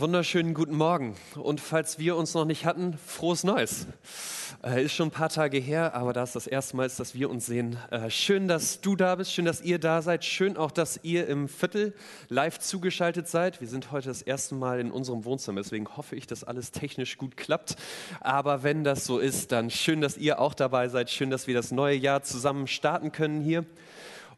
Wunderschönen guten Morgen. Und falls wir uns noch nicht hatten, frohes Neues. Äh, ist schon ein paar Tage her, aber da ist das erste Mal, dass wir uns sehen. Äh, schön, dass du da bist, schön, dass ihr da seid, schön auch, dass ihr im Viertel live zugeschaltet seid. Wir sind heute das erste Mal in unserem Wohnzimmer, deswegen hoffe ich, dass alles technisch gut klappt. Aber wenn das so ist, dann schön, dass ihr auch dabei seid, schön, dass wir das neue Jahr zusammen starten können hier.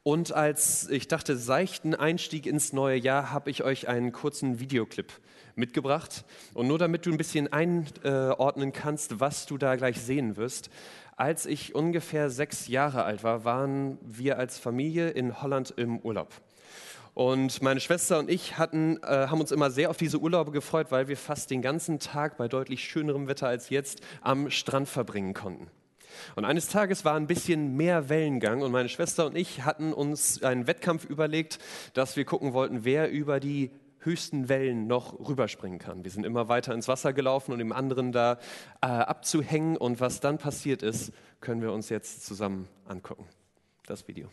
Und als ich dachte, seichten Einstieg ins neue Jahr, habe ich euch einen kurzen Videoclip mitgebracht. Und nur damit du ein bisschen einordnen kannst, was du da gleich sehen wirst. Als ich ungefähr sechs Jahre alt war, waren wir als Familie in Holland im Urlaub. Und meine Schwester und ich hatten, äh, haben uns immer sehr auf diese Urlaube gefreut, weil wir fast den ganzen Tag bei deutlich schönerem Wetter als jetzt am Strand verbringen konnten. Und eines Tages war ein bisschen mehr Wellengang und meine Schwester und ich hatten uns einen Wettkampf überlegt, dass wir gucken wollten, wer über die höchsten Wellen noch rüberspringen kann. Wir sind immer weiter ins Wasser gelaufen, um dem anderen da äh, abzuhängen. Und was dann passiert ist, können wir uns jetzt zusammen angucken. Das Video.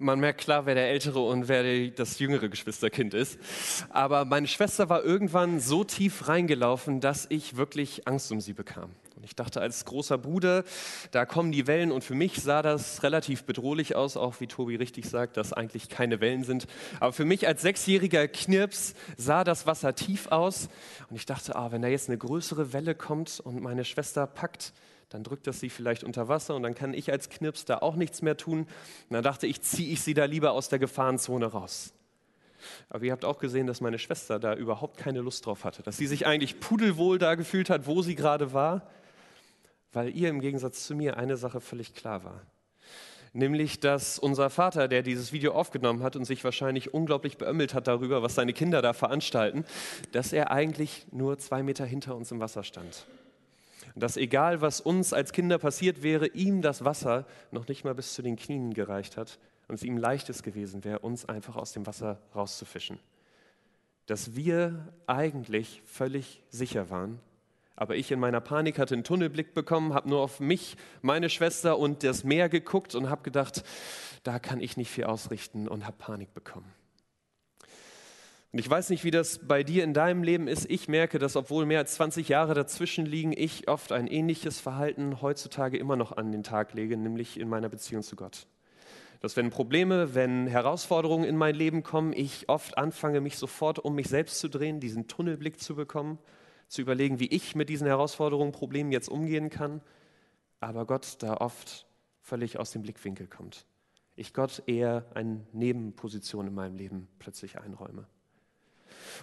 Man merkt klar, wer der ältere und wer das jüngere Geschwisterkind ist. Aber meine Schwester war irgendwann so tief reingelaufen, dass ich wirklich Angst um sie bekam. Und ich dachte als großer Bruder, da kommen die Wellen und für mich sah das relativ bedrohlich aus, auch wie Tobi richtig sagt, dass eigentlich keine Wellen sind. Aber für mich als sechsjähriger Knirps sah das Wasser tief aus und ich dachte, ah, wenn da jetzt eine größere Welle kommt und meine Schwester packt, dann drückt das sie vielleicht unter Wasser und dann kann ich als Knirps da auch nichts mehr tun. Und dann dachte ich, ziehe ich sie da lieber aus der Gefahrenzone raus. Aber ihr habt auch gesehen, dass meine Schwester da überhaupt keine Lust drauf hatte, dass sie sich eigentlich pudelwohl da gefühlt hat, wo sie gerade war, weil ihr im Gegensatz zu mir eine Sache völlig klar war. Nämlich, dass unser Vater, der dieses Video aufgenommen hat und sich wahrscheinlich unglaublich beömmelt hat darüber, was seine Kinder da veranstalten, dass er eigentlich nur zwei Meter hinter uns im Wasser stand dass egal was uns als Kinder passiert wäre, ihm das Wasser noch nicht mal bis zu den Knien gereicht hat und es ihm leichtes gewesen wäre, uns einfach aus dem Wasser rauszufischen. Dass wir eigentlich völlig sicher waren, aber ich in meiner Panik hatte einen Tunnelblick bekommen, habe nur auf mich, meine Schwester und das Meer geguckt und habe gedacht, da kann ich nicht viel ausrichten und habe Panik bekommen. Und ich weiß nicht, wie das bei dir in deinem Leben ist. Ich merke, dass obwohl mehr als 20 Jahre dazwischen liegen, ich oft ein ähnliches Verhalten heutzutage immer noch an den Tag lege, nämlich in meiner Beziehung zu Gott. Dass wenn Probleme, wenn Herausforderungen in mein Leben kommen, ich oft anfange, mich sofort um mich selbst zu drehen, diesen Tunnelblick zu bekommen, zu überlegen, wie ich mit diesen Herausforderungen, Problemen jetzt umgehen kann, aber Gott da oft völlig aus dem Blickwinkel kommt. Ich Gott eher eine Nebenposition in meinem Leben plötzlich einräume.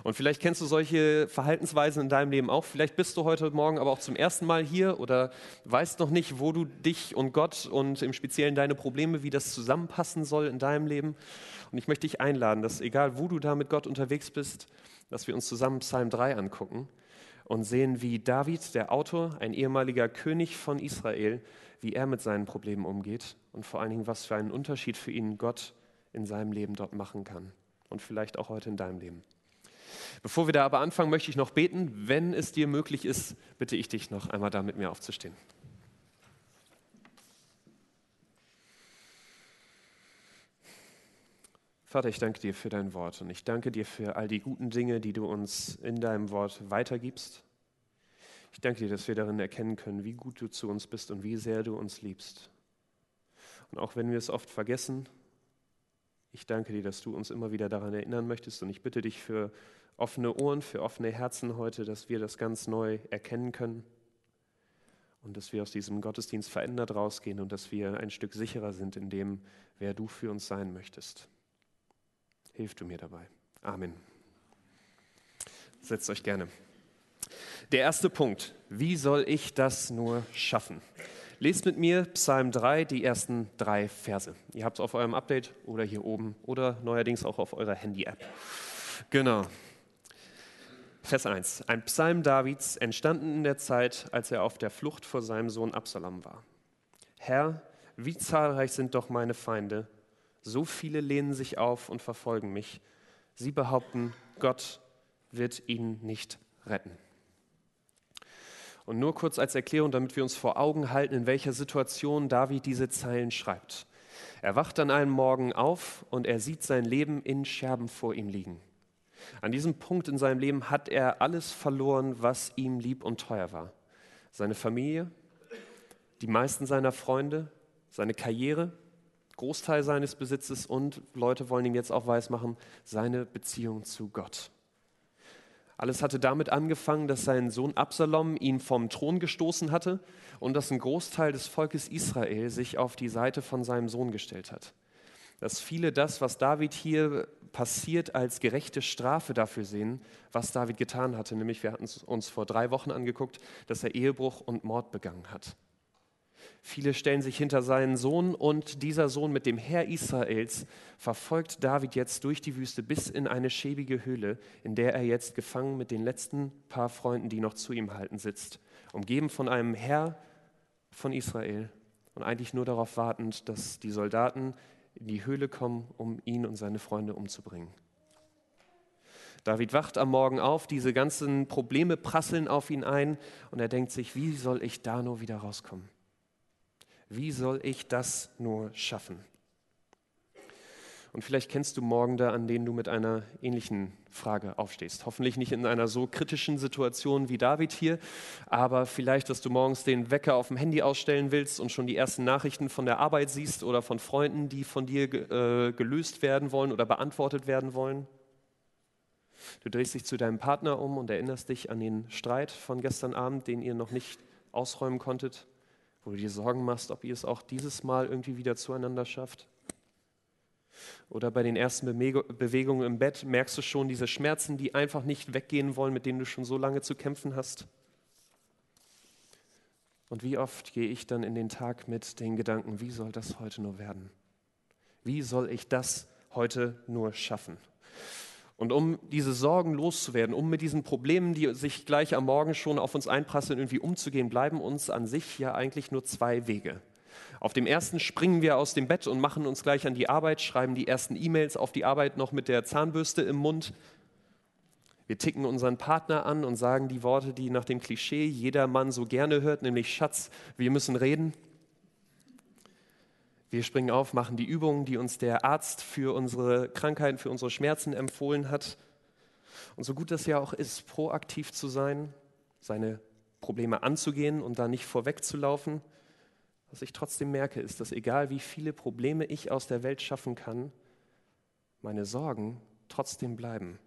Und vielleicht kennst du solche Verhaltensweisen in deinem Leben auch. Vielleicht bist du heute Morgen aber auch zum ersten Mal hier oder weißt noch nicht, wo du dich und Gott und im Speziellen deine Probleme, wie das zusammenpassen soll in deinem Leben. Und ich möchte dich einladen, dass egal wo du da mit Gott unterwegs bist, dass wir uns zusammen Psalm 3 angucken und sehen, wie David, der Autor, ein ehemaliger König von Israel, wie er mit seinen Problemen umgeht und vor allen Dingen, was für einen Unterschied für ihn Gott in seinem Leben dort machen kann und vielleicht auch heute in deinem Leben. Bevor wir da aber anfangen, möchte ich noch beten. Wenn es dir möglich ist, bitte ich dich noch einmal da mit mir aufzustehen. Vater, ich danke dir für dein Wort und ich danke dir für all die guten Dinge, die du uns in deinem Wort weitergibst. Ich danke dir, dass wir darin erkennen können, wie gut du zu uns bist und wie sehr du uns liebst. Und auch wenn wir es oft vergessen, ich danke dir, dass du uns immer wieder daran erinnern möchtest und ich bitte dich für offene Ohren, für offene Herzen heute, dass wir das ganz neu erkennen können und dass wir aus diesem Gottesdienst verändert rausgehen und dass wir ein Stück sicherer sind in dem, wer du für uns sein möchtest. Hilf du mir dabei. Amen. Setzt euch gerne. Der erste Punkt, wie soll ich das nur schaffen? Lest mit mir Psalm 3, die ersten drei Verse. Ihr habt es auf eurem Update oder hier oben oder neuerdings auch auf eurer Handy-App. Genau. Vers 1. Ein Psalm Davids, entstanden in der Zeit, als er auf der Flucht vor seinem Sohn Absalom war. Herr, wie zahlreich sind doch meine Feinde. So viele lehnen sich auf und verfolgen mich. Sie behaupten, Gott wird ihn nicht retten. Und nur kurz als Erklärung, damit wir uns vor Augen halten, in welcher Situation David diese Zeilen schreibt. Er wacht an einem Morgen auf und er sieht sein Leben in Scherben vor ihm liegen. An diesem Punkt in seinem Leben hat er alles verloren, was ihm lieb und teuer war. Seine Familie, die meisten seiner Freunde, seine Karriere, Großteil seines Besitzes und Leute wollen ihm jetzt auch weismachen, seine Beziehung zu Gott. Alles hatte damit angefangen, dass sein Sohn Absalom ihn vom Thron gestoßen hatte und dass ein Großteil des Volkes Israel sich auf die Seite von seinem Sohn gestellt hat. Dass viele das, was David hier passiert, als gerechte Strafe dafür sehen, was David getan hatte. Nämlich, wir hatten es uns vor drei Wochen angeguckt, dass er Ehebruch und Mord begangen hat. Viele stellen sich hinter seinen Sohn und dieser Sohn mit dem Herr Israels verfolgt David jetzt durch die Wüste bis in eine schäbige Höhle, in der er jetzt gefangen mit den letzten paar Freunden, die noch zu ihm halten, sitzt, umgeben von einem Herr von Israel und eigentlich nur darauf wartend, dass die Soldaten in die Höhle kommen, um ihn und seine Freunde umzubringen. David wacht am Morgen auf, diese ganzen Probleme prasseln auf ihn ein und er denkt sich, wie soll ich da nur wieder rauskommen? Wie soll ich das nur schaffen? Und vielleicht kennst du Morgende, an denen du mit einer ähnlichen Frage aufstehst. Hoffentlich nicht in einer so kritischen Situation wie David hier, aber vielleicht, dass du morgens den Wecker auf dem Handy ausstellen willst und schon die ersten Nachrichten von der Arbeit siehst oder von Freunden, die von dir äh, gelöst werden wollen oder beantwortet werden wollen. Du drehst dich zu deinem Partner um und erinnerst dich an den Streit von gestern Abend, den ihr noch nicht ausräumen konntet wo du dir Sorgen machst, ob ihr es auch dieses Mal irgendwie wieder zueinander schafft? Oder bei den ersten Bewegungen im Bett merkst du schon diese Schmerzen, die einfach nicht weggehen wollen, mit denen du schon so lange zu kämpfen hast? Und wie oft gehe ich dann in den Tag mit den Gedanken, wie soll das heute nur werden? Wie soll ich das heute nur schaffen? Und um diese Sorgen loszuwerden, um mit diesen Problemen, die sich gleich am Morgen schon auf uns einprasseln, irgendwie umzugehen, bleiben uns an sich ja eigentlich nur zwei Wege. Auf dem ersten springen wir aus dem Bett und machen uns gleich an die Arbeit, schreiben die ersten E-Mails auf die Arbeit noch mit der Zahnbürste im Mund. Wir ticken unseren Partner an und sagen die Worte, die nach dem Klischee jeder Mann so gerne hört, nämlich Schatz, wir müssen reden. Wir springen auf, machen die Übungen, die uns der Arzt für unsere Krankheiten, für unsere Schmerzen empfohlen hat. Und so gut das ja auch ist, proaktiv zu sein, seine Probleme anzugehen und da nicht vorwegzulaufen, was ich trotzdem merke, ist, dass egal wie viele Probleme ich aus der Welt schaffen kann, meine Sorgen trotzdem bleiben.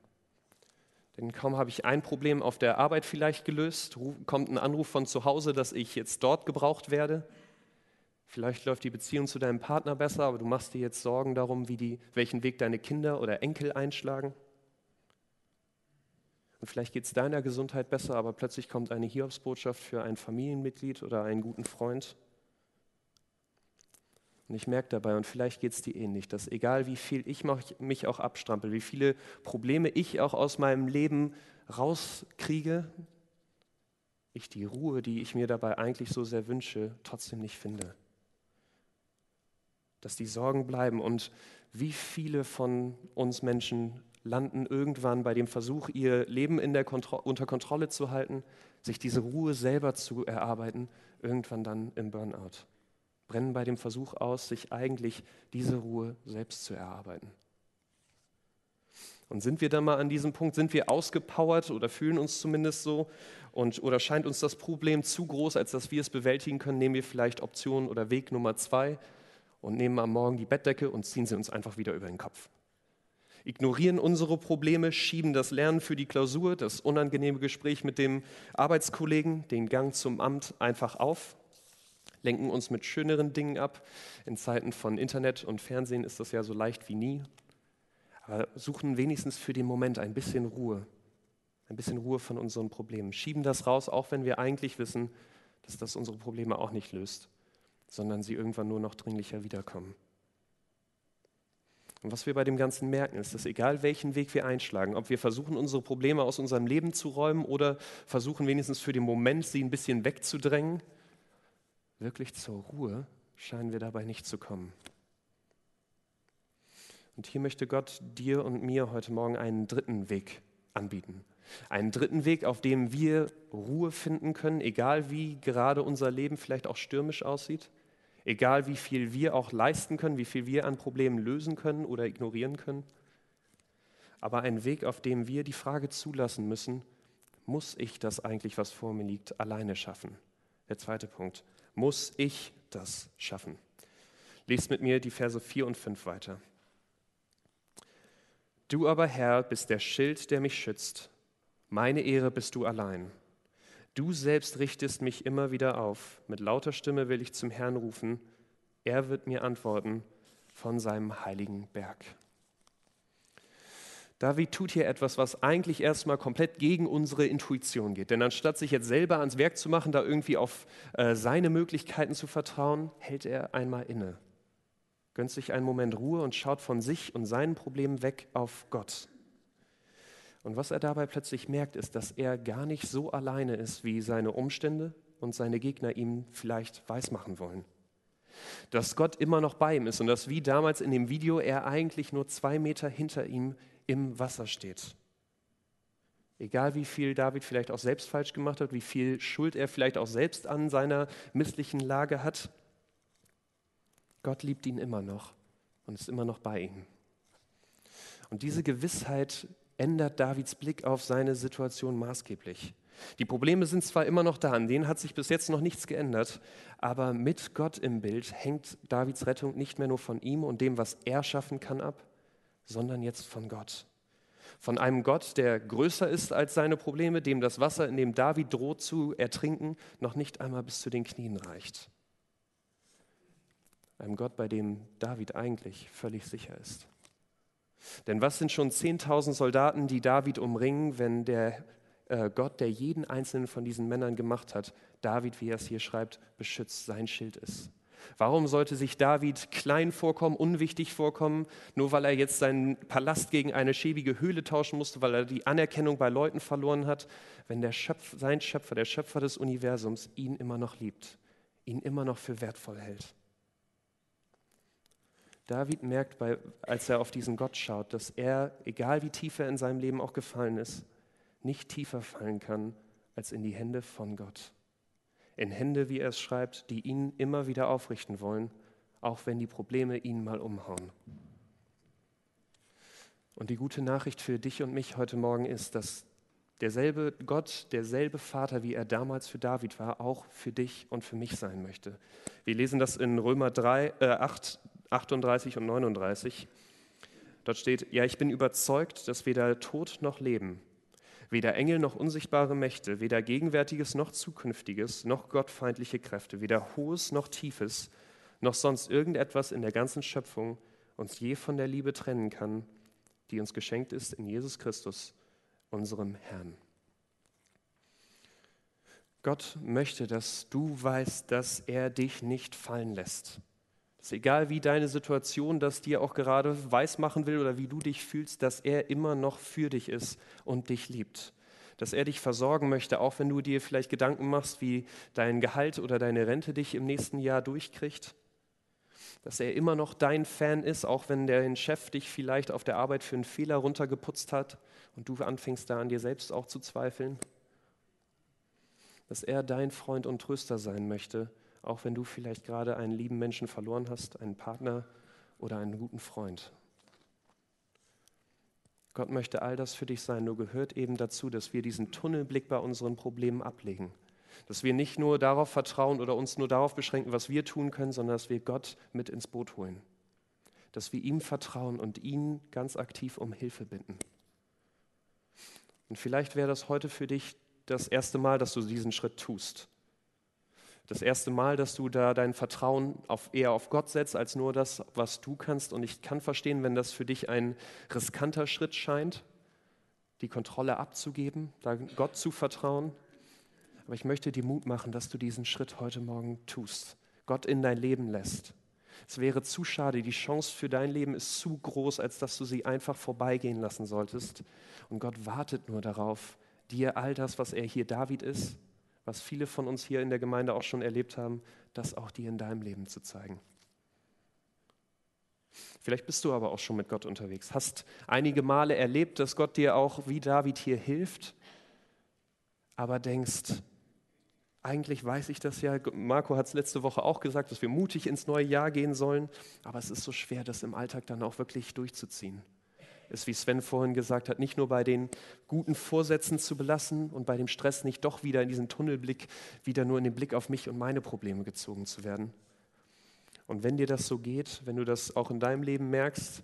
Denn kaum habe ich ein Problem auf der Arbeit vielleicht gelöst, kommt ein Anruf von zu Hause, dass ich jetzt dort gebraucht werde. Vielleicht läuft die Beziehung zu deinem Partner besser, aber du machst dir jetzt Sorgen darum, wie die, welchen Weg deine Kinder oder Enkel einschlagen. Und vielleicht geht es deiner Gesundheit besser, aber plötzlich kommt eine Hiobsbotschaft für ein Familienmitglied oder einen guten Freund. Und ich merke dabei, und vielleicht geht es dir ähnlich, dass egal wie viel ich mich auch abstrampel, wie viele Probleme ich auch aus meinem Leben rauskriege, ich die Ruhe, die ich mir dabei eigentlich so sehr wünsche, trotzdem nicht finde dass die Sorgen bleiben. Und wie viele von uns Menschen landen irgendwann bei dem Versuch, ihr Leben in der Kontro unter Kontrolle zu halten, sich diese Ruhe selber zu erarbeiten, irgendwann dann im Burnout. Brennen bei dem Versuch aus, sich eigentlich diese Ruhe selbst zu erarbeiten. Und sind wir dann mal an diesem Punkt, sind wir ausgepowert oder fühlen uns zumindest so und, oder scheint uns das Problem zu groß, als dass wir es bewältigen können, nehmen wir vielleicht Option oder Weg Nummer zwei, und nehmen am Morgen die Bettdecke und ziehen sie uns einfach wieder über den Kopf. Ignorieren unsere Probleme, schieben das Lernen für die Klausur, das unangenehme Gespräch mit dem Arbeitskollegen, den Gang zum Amt einfach auf, lenken uns mit schöneren Dingen ab. In Zeiten von Internet und Fernsehen ist das ja so leicht wie nie. aber suchen wenigstens für den Moment ein bisschen Ruhe, ein bisschen Ruhe von unseren Problemen. Schieben das raus, auch wenn wir eigentlich wissen, dass das unsere Probleme auch nicht löst, sondern sie irgendwann nur noch dringlicher wiederkommen. Und was wir bei dem Ganzen merken, ist, dass egal welchen Weg wir einschlagen, ob wir versuchen, unsere Probleme aus unserem Leben zu räumen oder versuchen wenigstens für den Moment sie ein bisschen wegzudrängen, wirklich zur Ruhe scheinen wir dabei nicht zu kommen. Und hier möchte Gott dir und mir heute Morgen einen dritten Weg anbieten. Einen dritten Weg, auf dem wir Ruhe finden können, egal wie gerade unser Leben vielleicht auch stürmisch aussieht, egal wie viel wir auch leisten können, wie viel wir an Problemen lösen können oder ignorieren können. Aber ein Weg, auf dem wir die Frage zulassen müssen, muss ich das eigentlich, was vor mir liegt, alleine schaffen? Der zweite Punkt, muss ich das schaffen? Lest mit mir die Verse 4 und 5 weiter. Du aber, Herr, bist der Schild, der mich schützt. Meine Ehre bist du allein. Du selbst richtest mich immer wieder auf. Mit lauter Stimme will ich zum Herrn rufen. Er wird mir antworten von seinem heiligen Berg. David tut hier etwas, was eigentlich erstmal komplett gegen unsere Intuition geht. Denn anstatt sich jetzt selber ans Werk zu machen, da irgendwie auf äh, seine Möglichkeiten zu vertrauen, hält er einmal inne gönnt sich einen Moment Ruhe und schaut von sich und seinen Problemen weg auf Gott. Und was er dabei plötzlich merkt, ist, dass er gar nicht so alleine ist, wie seine Umstände und seine Gegner ihm vielleicht weismachen wollen. Dass Gott immer noch bei ihm ist und dass wie damals in dem Video er eigentlich nur zwei Meter hinter ihm im Wasser steht. Egal wie viel David vielleicht auch selbst falsch gemacht hat, wie viel Schuld er vielleicht auch selbst an seiner misslichen Lage hat, Gott liebt ihn immer noch und ist immer noch bei ihm. Und diese Gewissheit ändert Davids Blick auf seine Situation maßgeblich. Die Probleme sind zwar immer noch da, an denen hat sich bis jetzt noch nichts geändert, aber mit Gott im Bild hängt Davids Rettung nicht mehr nur von ihm und dem, was er schaffen kann, ab, sondern jetzt von Gott. Von einem Gott, der größer ist als seine Probleme, dem das Wasser, in dem David droht zu ertrinken, noch nicht einmal bis zu den Knien reicht einem Gott, bei dem David eigentlich völlig sicher ist. Denn was sind schon 10.000 Soldaten, die David umringen, wenn der äh, Gott, der jeden einzelnen von diesen Männern gemacht hat, David, wie er es hier schreibt, beschützt, sein Schild ist? Warum sollte sich David klein vorkommen, unwichtig vorkommen, nur weil er jetzt seinen Palast gegen eine schäbige Höhle tauschen musste, weil er die Anerkennung bei Leuten verloren hat, wenn der Schöpf, sein Schöpfer, der Schöpfer des Universums, ihn immer noch liebt, ihn immer noch für wertvoll hält? David merkt, bei, als er auf diesen Gott schaut, dass er, egal wie tief er in seinem Leben auch gefallen ist, nicht tiefer fallen kann als in die Hände von Gott. In Hände, wie er es schreibt, die ihn immer wieder aufrichten wollen, auch wenn die Probleme ihn mal umhauen. Und die gute Nachricht für dich und mich heute Morgen ist, dass derselbe Gott, derselbe Vater, wie er damals für David war, auch für dich und für mich sein möchte. Wir lesen das in Römer 3, äh 8, 38 und 39. Dort steht, ja, ich bin überzeugt, dass weder Tod noch Leben, weder Engel noch unsichtbare Mächte, weder Gegenwärtiges noch Zukünftiges, noch gottfeindliche Kräfte, weder Hohes noch Tiefes, noch sonst irgendetwas in der ganzen Schöpfung uns je von der Liebe trennen kann, die uns geschenkt ist in Jesus Christus, unserem Herrn. Gott möchte, dass du weißt, dass er dich nicht fallen lässt. Dass egal wie deine Situation das dir auch gerade weismachen will oder wie du dich fühlst, dass er immer noch für dich ist und dich liebt. Dass er dich versorgen möchte, auch wenn du dir vielleicht Gedanken machst, wie dein Gehalt oder deine Rente dich im nächsten Jahr durchkriegt. Dass er immer noch dein Fan ist, auch wenn der Chef dich vielleicht auf der Arbeit für einen Fehler runtergeputzt hat und du anfängst da an dir selbst auch zu zweifeln. Dass er dein Freund und Tröster sein möchte auch wenn du vielleicht gerade einen lieben Menschen verloren hast, einen Partner oder einen guten Freund. Gott möchte all das für dich sein, nur gehört eben dazu, dass wir diesen Tunnelblick bei unseren Problemen ablegen. Dass wir nicht nur darauf vertrauen oder uns nur darauf beschränken, was wir tun können, sondern dass wir Gott mit ins Boot holen. Dass wir ihm vertrauen und ihn ganz aktiv um Hilfe bitten. Und vielleicht wäre das heute für dich das erste Mal, dass du diesen Schritt tust Das erste Mal, dass du da dein Vertrauen auf, eher auf Gott setzt, als nur das, was du kannst. Und ich kann verstehen, wenn das für dich ein riskanter Schritt scheint, die Kontrolle abzugeben, Gott zu vertrauen. Aber ich möchte dir Mut machen, dass du diesen Schritt heute Morgen tust, Gott in dein Leben lässt. Es wäre zu schade, die Chance für dein Leben ist zu groß, als dass du sie einfach vorbeigehen lassen solltest. Und Gott wartet nur darauf, dir all das, was er hier David ist, was viele von uns hier in der Gemeinde auch schon erlebt haben, das auch dir in deinem Leben zu zeigen. Vielleicht bist du aber auch schon mit Gott unterwegs, hast einige Male erlebt, dass Gott dir auch wie David hier hilft, aber denkst, eigentlich weiß ich das ja, Marco hat es letzte Woche auch gesagt, dass wir mutig ins neue Jahr gehen sollen, aber es ist so schwer, das im Alltag dann auch wirklich durchzuziehen ist, wie Sven vorhin gesagt hat, nicht nur bei den guten Vorsätzen zu belassen und bei dem Stress nicht doch wieder in diesen Tunnelblick, wieder nur in den Blick auf mich und meine Probleme gezogen zu werden. Und wenn dir das so geht, wenn du das auch in deinem Leben merkst,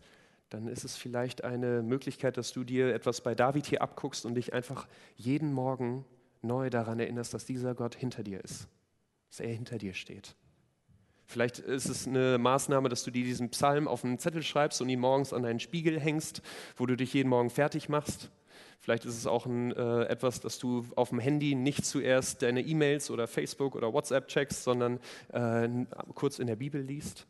dann ist es vielleicht eine Möglichkeit, dass du dir etwas bei David hier abguckst und dich einfach jeden Morgen neu daran erinnerst, dass dieser Gott hinter dir ist, dass er hinter dir steht. Vielleicht ist es eine Maßnahme, dass du dir diesen Psalm auf einen Zettel schreibst und ihn morgens an deinen Spiegel hängst, wo du dich jeden Morgen fertig machst. Vielleicht ist es auch ein, äh, etwas, dass du auf dem Handy nicht zuerst deine E-Mails oder Facebook oder WhatsApp checkst, sondern äh, kurz in der Bibel liest.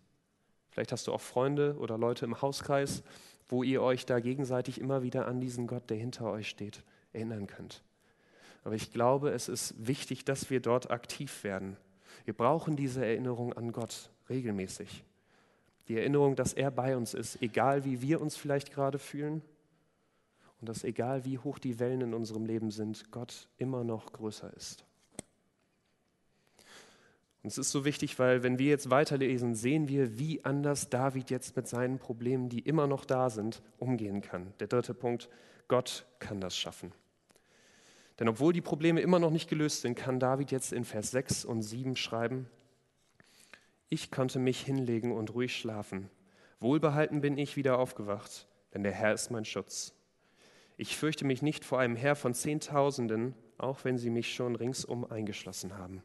Vielleicht hast du auch Freunde oder Leute im Hauskreis, wo ihr euch da gegenseitig immer wieder an diesen Gott, der hinter euch steht, erinnern könnt. Aber ich glaube, es ist wichtig, dass wir dort aktiv werden wir brauchen diese Erinnerung an Gott regelmäßig. Die Erinnerung, dass er bei uns ist, egal wie wir uns vielleicht gerade fühlen und dass egal wie hoch die Wellen in unserem Leben sind, Gott immer noch größer ist. Und es ist so wichtig, weil wenn wir jetzt weiterlesen, sehen wir, wie anders David jetzt mit seinen Problemen, die immer noch da sind, umgehen kann. Der dritte Punkt, Gott kann das schaffen. Denn obwohl die Probleme immer noch nicht gelöst sind, kann David jetzt in Vers 6 und 7 schreiben, ich konnte mich hinlegen und ruhig schlafen. Wohlbehalten bin ich wieder aufgewacht, denn der Herr ist mein Schutz. Ich fürchte mich nicht vor einem Herr von Zehntausenden, auch wenn sie mich schon ringsum eingeschlossen haben.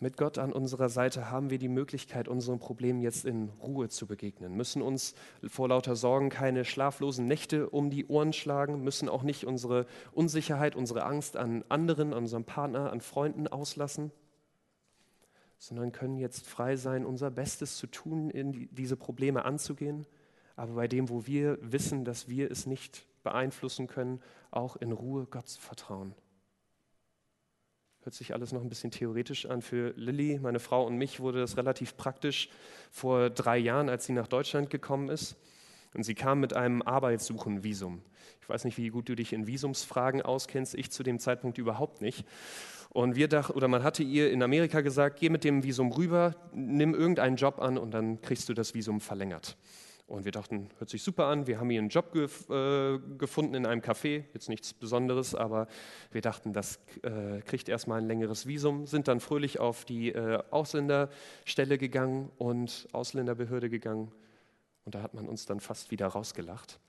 Mit Gott an unserer Seite haben wir die Möglichkeit, unseren Problemen jetzt in Ruhe zu begegnen, müssen uns vor lauter Sorgen keine schlaflosen Nächte um die Ohren schlagen, müssen auch nicht unsere Unsicherheit, unsere Angst an anderen, an unserem Partner, an Freunden auslassen, sondern können jetzt frei sein, unser Bestes zu tun, in diese Probleme anzugehen, aber bei dem, wo wir wissen, dass wir es nicht beeinflussen können, auch in Ruhe Gott zu vertrauen. Hört sich alles noch ein bisschen theoretisch an. Für Lilly, meine Frau und mich wurde das relativ praktisch vor drei Jahren, als sie nach Deutschland gekommen ist. Und sie kam mit einem Arbeitssuchenvisum. Ich weiß nicht, wie gut du dich in Visumsfragen auskennst. Ich zu dem Zeitpunkt überhaupt nicht. Und wir dachten, oder man hatte ihr in Amerika gesagt, geh mit dem Visum rüber, nimm irgendeinen Job an und dann kriegst du das Visum verlängert. Und wir dachten, hört sich super an. Wir haben hier einen Job gef äh, gefunden in einem Café, jetzt nichts Besonderes, aber wir dachten, das äh, kriegt erstmal ein längeres Visum, sind dann fröhlich auf die äh, Ausländerstelle gegangen und Ausländerbehörde gegangen. Und da hat man uns dann fast wieder rausgelacht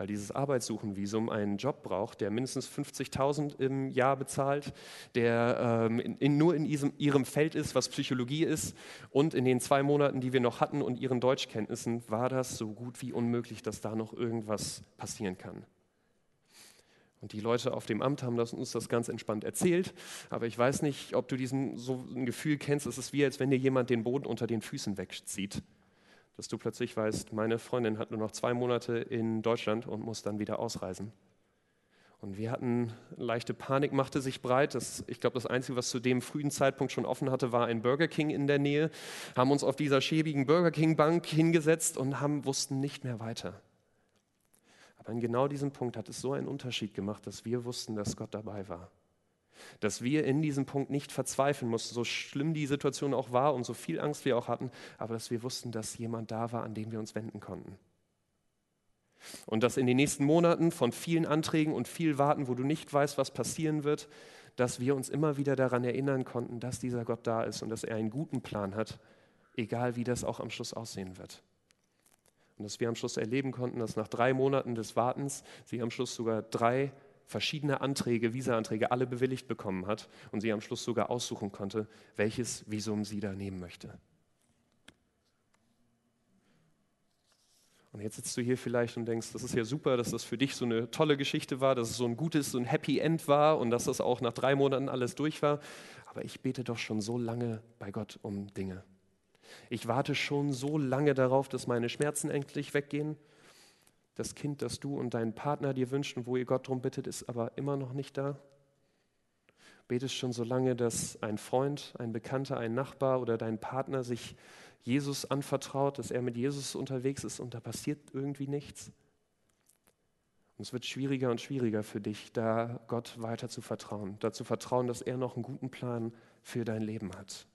weil dieses Arbeitssuchenvisum einen Job braucht, der mindestens 50.000 im Jahr bezahlt, der ähm, in, in, nur in diesem, ihrem Feld ist, was Psychologie ist. Und in den zwei Monaten, die wir noch hatten und ihren Deutschkenntnissen, war das so gut wie unmöglich, dass da noch irgendwas passieren kann. Und die Leute auf dem Amt haben das, uns das ganz entspannt erzählt. Aber ich weiß nicht, ob du diesen so ein Gefühl kennst. Es ist wie, als wenn dir jemand den Boden unter den Füßen wegzieht dass du plötzlich weißt, meine Freundin hat nur noch zwei Monate in Deutschland und muss dann wieder ausreisen. Und wir hatten leichte Panik, machte sich breit. Das, ich glaube, das Einzige, was zu dem frühen Zeitpunkt schon offen hatte, war ein Burger King in der Nähe. Haben uns auf dieser schäbigen Burger King Bank hingesetzt und haben, wussten nicht mehr weiter. Aber in genau diesem Punkt hat es so einen Unterschied gemacht, dass wir wussten, dass Gott dabei war. Dass wir in diesem Punkt nicht verzweifeln mussten, so schlimm die Situation auch war und so viel Angst wir auch hatten, aber dass wir wussten, dass jemand da war, an den wir uns wenden konnten. Und dass in den nächsten Monaten von vielen Anträgen und viel Warten, wo du nicht weißt, was passieren wird, dass wir uns immer wieder daran erinnern konnten, dass dieser Gott da ist und dass er einen guten Plan hat, egal wie das auch am Schluss aussehen wird. Und dass wir am Schluss erleben konnten, dass nach drei Monaten des Wartens sie am Schluss sogar drei verschiedene Anträge, Visa-Anträge, alle bewilligt bekommen hat und sie am Schluss sogar aussuchen konnte, welches Visum sie da nehmen möchte. Und jetzt sitzt du hier vielleicht und denkst, das ist ja super, dass das für dich so eine tolle Geschichte war, dass es so ein gutes, so ein Happy End war und dass das auch nach drei Monaten alles durch war. Aber ich bete doch schon so lange bei Gott um Dinge. Ich warte schon so lange darauf, dass meine Schmerzen endlich weggehen. Das Kind, das du und dein Partner dir wünschen, wo ihr Gott darum bittet, ist aber immer noch nicht da. Betest schon so lange, dass ein Freund, ein Bekannter, ein Nachbar oder dein Partner sich Jesus anvertraut, dass er mit Jesus unterwegs ist und da passiert irgendwie nichts. Und es wird schwieriger und schwieriger für dich, da Gott weiter zu vertrauen, dazu vertrauen, dass er noch einen guten Plan für dein Leben hat.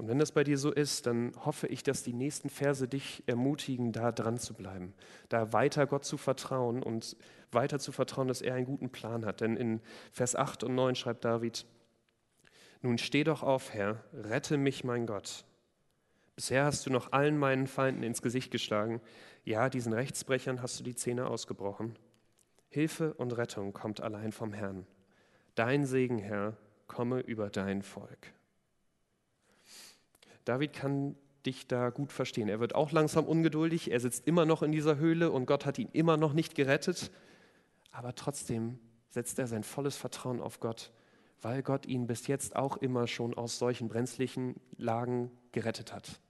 Und wenn das bei dir so ist, dann hoffe ich, dass die nächsten Verse dich ermutigen, da dran zu bleiben, da weiter Gott zu vertrauen und weiter zu vertrauen, dass er einen guten Plan hat. Denn in Vers 8 und 9 schreibt David, nun steh doch auf, Herr, rette mich, mein Gott. Bisher hast du noch allen meinen Feinden ins Gesicht geschlagen. Ja, diesen Rechtsbrechern hast du die Zähne ausgebrochen. Hilfe und Rettung kommt allein vom Herrn. Dein Segen, Herr, komme über dein Volk. David kann dich da gut verstehen. Er wird auch langsam ungeduldig. Er sitzt immer noch in dieser Höhle und Gott hat ihn immer noch nicht gerettet. Aber trotzdem setzt er sein volles Vertrauen auf Gott, weil Gott ihn bis jetzt auch immer schon aus solchen brenzlichen Lagen gerettet hat.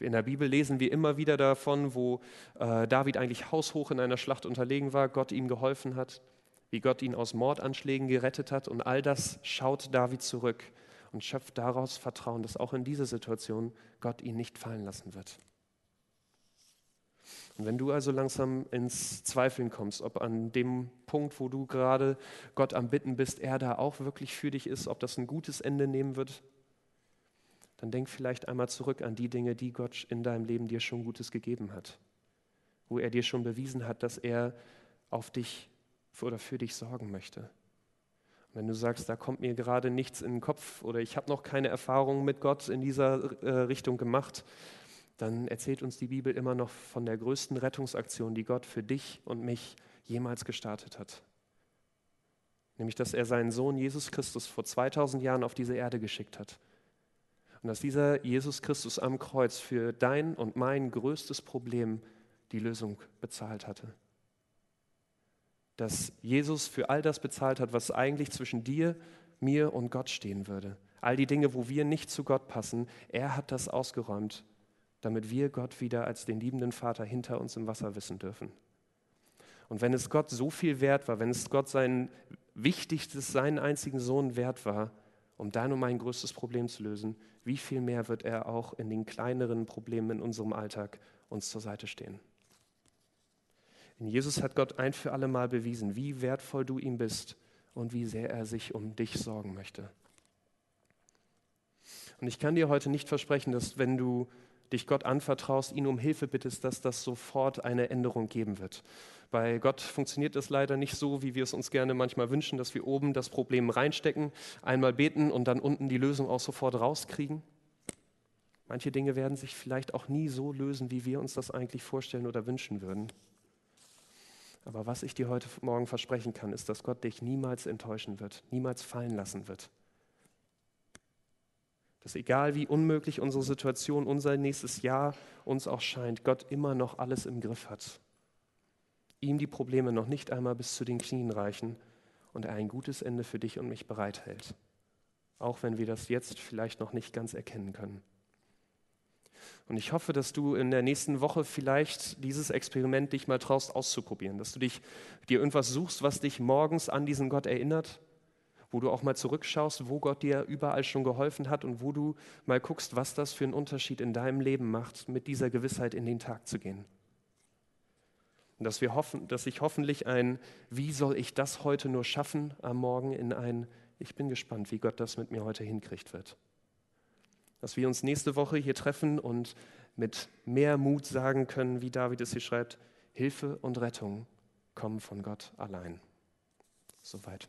In der Bibel lesen wir immer wieder davon, wo äh, David eigentlich haushoch in einer Schlacht unterlegen war, Gott ihm geholfen hat, wie Gott ihn aus Mordanschlägen gerettet hat. Und all das schaut David zurück und schöpft daraus Vertrauen, dass auch in dieser Situation Gott ihn nicht fallen lassen wird. Und wenn du also langsam ins Zweifeln kommst, ob an dem Punkt, wo du gerade Gott am Bitten bist, er da auch wirklich für dich ist, ob das ein gutes Ende nehmen wird, dann denk vielleicht einmal zurück an die Dinge, die Gott in deinem Leben dir schon Gutes gegeben hat, wo er dir schon bewiesen hat, dass er auf dich oder für dich sorgen möchte. Wenn du sagst, da kommt mir gerade nichts in den Kopf oder ich habe noch keine Erfahrung mit Gott in dieser äh, Richtung gemacht, dann erzählt uns die Bibel immer noch von der größten Rettungsaktion, die Gott für dich und mich jemals gestartet hat. Nämlich, dass er seinen Sohn Jesus Christus vor 2000 Jahren auf diese Erde geschickt hat. Und dass dieser Jesus Christus am Kreuz für dein und mein größtes Problem die Lösung bezahlt hatte dass Jesus für all das bezahlt hat, was eigentlich zwischen dir, mir und Gott stehen würde. All die Dinge, wo wir nicht zu Gott passen, er hat das ausgeräumt, damit wir Gott wieder als den liebenden Vater hinter uns im Wasser wissen dürfen. Und wenn es Gott so viel wert war, wenn es Gott sein wichtigstes, seinen einzigen Sohn wert war, um dein und mein größtes Problem zu lösen, wie viel mehr wird er auch in den kleineren Problemen in unserem Alltag uns zur Seite stehen? In Jesus hat Gott ein für alle Mal bewiesen, wie wertvoll du ihm bist und wie sehr er sich um dich sorgen möchte. Und ich kann dir heute nicht versprechen, dass wenn du dich Gott anvertraust, ihn um Hilfe bittest, dass das sofort eine Änderung geben wird. Bei Gott funktioniert es leider nicht so, wie wir es uns gerne manchmal wünschen, dass wir oben das Problem reinstecken, einmal beten und dann unten die Lösung auch sofort rauskriegen. Manche Dinge werden sich vielleicht auch nie so lösen, wie wir uns das eigentlich vorstellen oder wünschen würden. Aber was ich dir heute Morgen versprechen kann, ist, dass Gott dich niemals enttäuschen wird, niemals fallen lassen wird. Dass egal wie unmöglich unsere Situation, unser nächstes Jahr uns auch scheint, Gott immer noch alles im Griff hat. Ihm die Probleme noch nicht einmal bis zu den Knien reichen und er ein gutes Ende für dich und mich bereithält. Auch wenn wir das jetzt vielleicht noch nicht ganz erkennen können. Und ich hoffe, dass du in der nächsten Woche vielleicht dieses Experiment dich mal traust auszuprobieren, dass du dich dir irgendwas suchst, was dich morgens an diesen Gott erinnert, wo du auch mal zurückschaust, wo Gott dir überall schon geholfen hat und wo du mal guckst, was das für einen Unterschied in deinem Leben macht, mit dieser Gewissheit in den Tag zu gehen. Und dass wir hoffen, dass sich hoffentlich ein Wie soll ich das heute nur schaffen am Morgen in ein Ich bin gespannt, wie Gott das mit mir heute hinkriegt wird dass wir uns nächste Woche hier treffen und mit mehr Mut sagen können, wie David es hier schreibt, Hilfe und Rettung kommen von Gott allein. Soweit.